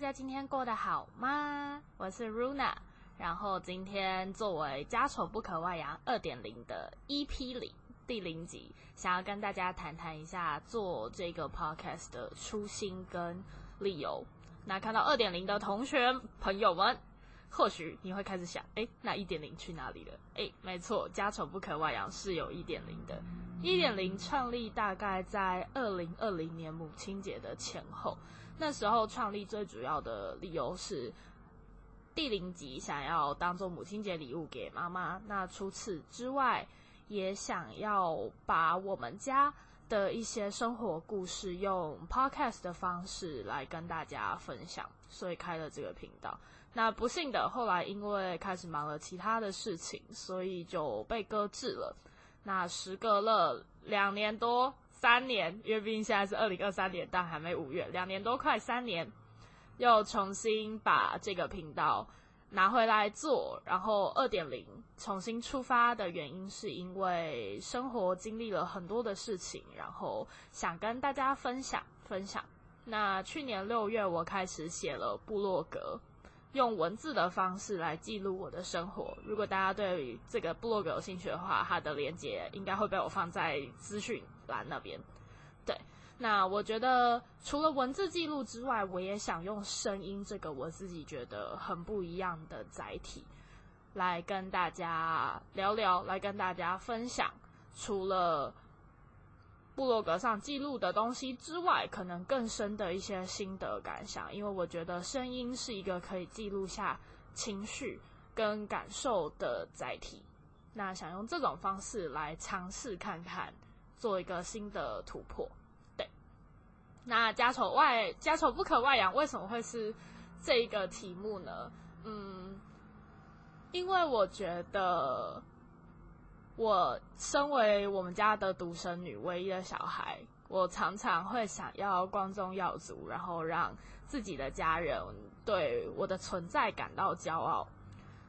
大家今天过得好吗？我是 Runa，然后今天作为家丑不可外扬二点零的 EP 零第零集，想要跟大家谈谈一下做这个 podcast 的初心跟理由。那看到二点零的同学朋友们，或许你会开始想，哎，那一点零去哪里了？哎，没错，家丑不可外扬是有一点零的。一点零创立大概在二零二零年母亲节的前后。那时候创立最主要的理由是第零集想要当做母亲节礼物给妈妈。那除此之外，也想要把我们家的一些生活故事用 podcast 的方式来跟大家分享，所以开了这个频道。那不幸的，后来因为开始忙了其他的事情，所以就被搁置了。那时隔了两年多。三年，因为现在是二零二三年，但还没五月，两年多快三年，又重新把这个频道拿回来做，然后二点零重新出发的原因，是因为生活经历了很多的事情，然后想跟大家分享分享。那去年六月，我开始写了部落格。用文字的方式来记录我的生活。如果大家对这个部落格有兴趣的话，它的连接应该会被我放在资讯栏那边。那我觉得除了文字记录之外，我也想用声音这个我自己觉得很不一样的载体，来跟大家聊聊，来跟大家分享。除了部落格上记录的东西之外，可能更深的一些心得感想，因为我觉得声音是一个可以记录下情绪跟感受的载体。那想用这种方式来尝试看看，做一个新的突破。那家丑外家丑不可外扬，为什么会是这一个题目呢？嗯，因为我觉得。我身为我们家的独生女，唯一的小孩，我常常会想要光宗耀祖，然后让自己的家人对我的存在感到骄傲。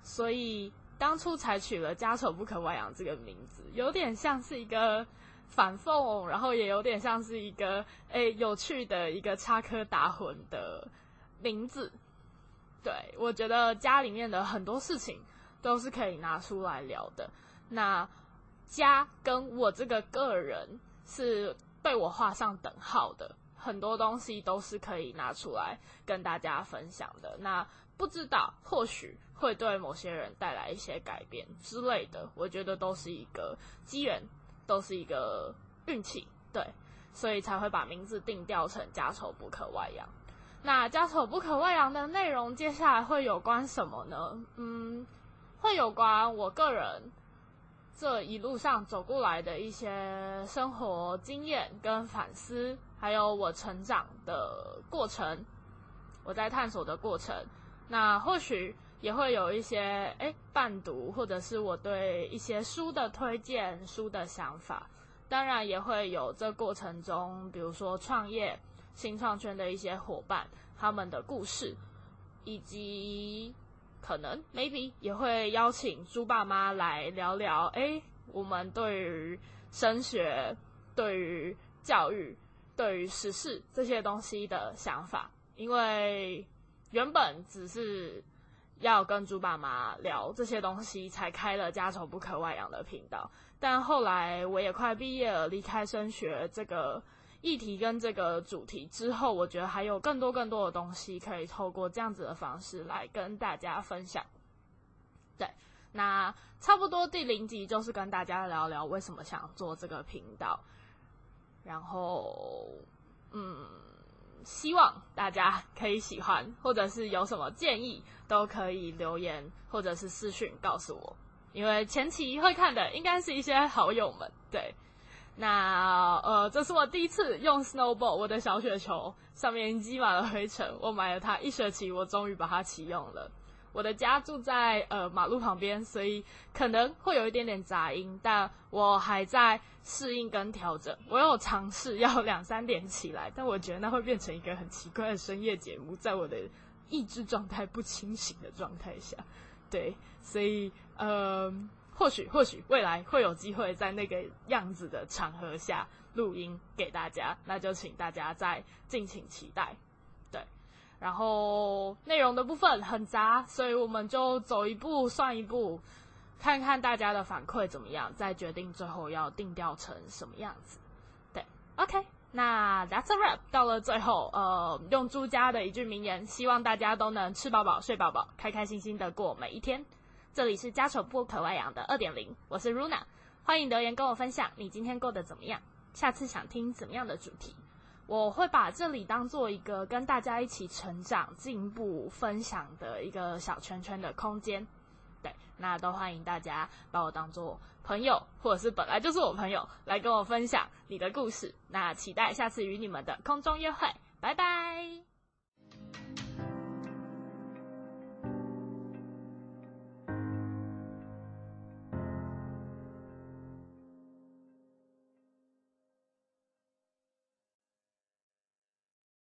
所以当初采取了“家丑不可外扬”这个名字，有点像是一个反讽，然后也有点像是一个诶有趣的一个插科打诨的名字。对我觉得家里面的很多事情都是可以拿出来聊的。那家跟我这个个人是被我画上等号的，很多东西都是可以拿出来跟大家分享的。那不知道或许会对某些人带来一些改变之类的，我觉得都是一个机缘，都是一个运气，对，所以才会把名字定调成家丑不可外扬。那家丑不可外扬的内容，接下来会有关什么呢？嗯，会有关我个人。这一路上走过来的一些生活经验跟反思，还有我成长的过程，我在探索的过程，那或许也会有一些诶伴读，或者是我对一些书的推荐、书的想法，当然也会有这过程中，比如说创业、新创圈的一些伙伴他们的故事，以及。可能 maybe 也会邀请猪爸妈来聊聊，哎，我们对于升学、对于教育、对于时事这些东西的想法。因为原本只是要跟猪爸妈聊这些东西，才开了家丑不可外扬的频道。但后来我也快毕业了，离开升学这个。议题跟这个主题之后，我觉得还有更多更多的东西可以透过这样子的方式来跟大家分享。对，那差不多第零集就是跟大家聊聊为什么想做这个频道，然后嗯，希望大家可以喜欢，或者是有什么建议都可以留言或者是私讯告诉我，因为前期会看的应该是一些好友们，对。那呃，这是我第一次用 snowball，我的小雪球上面积满了灰尘。我买了它一学期，我终于把它启用了。我的家住在呃马路旁边，所以可能会有一点点杂音，但我还在适应跟调整。我有尝试要两三点起来，但我觉得那会变成一个很奇怪的深夜节目，在我的意志状态不清醒的状态下，对，所以呃。或许或许未来会有机会在那个样子的场合下录音给大家，那就请大家再敬请期待。然后内容的部分很杂，所以我们就走一步算一步，看看大家的反馈怎么样，再决定最后要定调成什么样子。对，OK，那 That's a wrap。到了最后，呃，用朱家的一句名言，希望大家都能吃饱饱、睡饱饱，开开心心的过每一天。这里是家丑不可外扬的二点零，我是 Runa，欢迎留言跟我分享你今天过得怎么样，下次想听怎么样的主题，我会把这里当做一个跟大家一起成长、进步、分享的一个小圈圈的空间。对，那都欢迎大家把我当做朋友，或者是本来就是我朋友，来跟我分享你的故事。那期待下次与你们的空中约会，拜拜。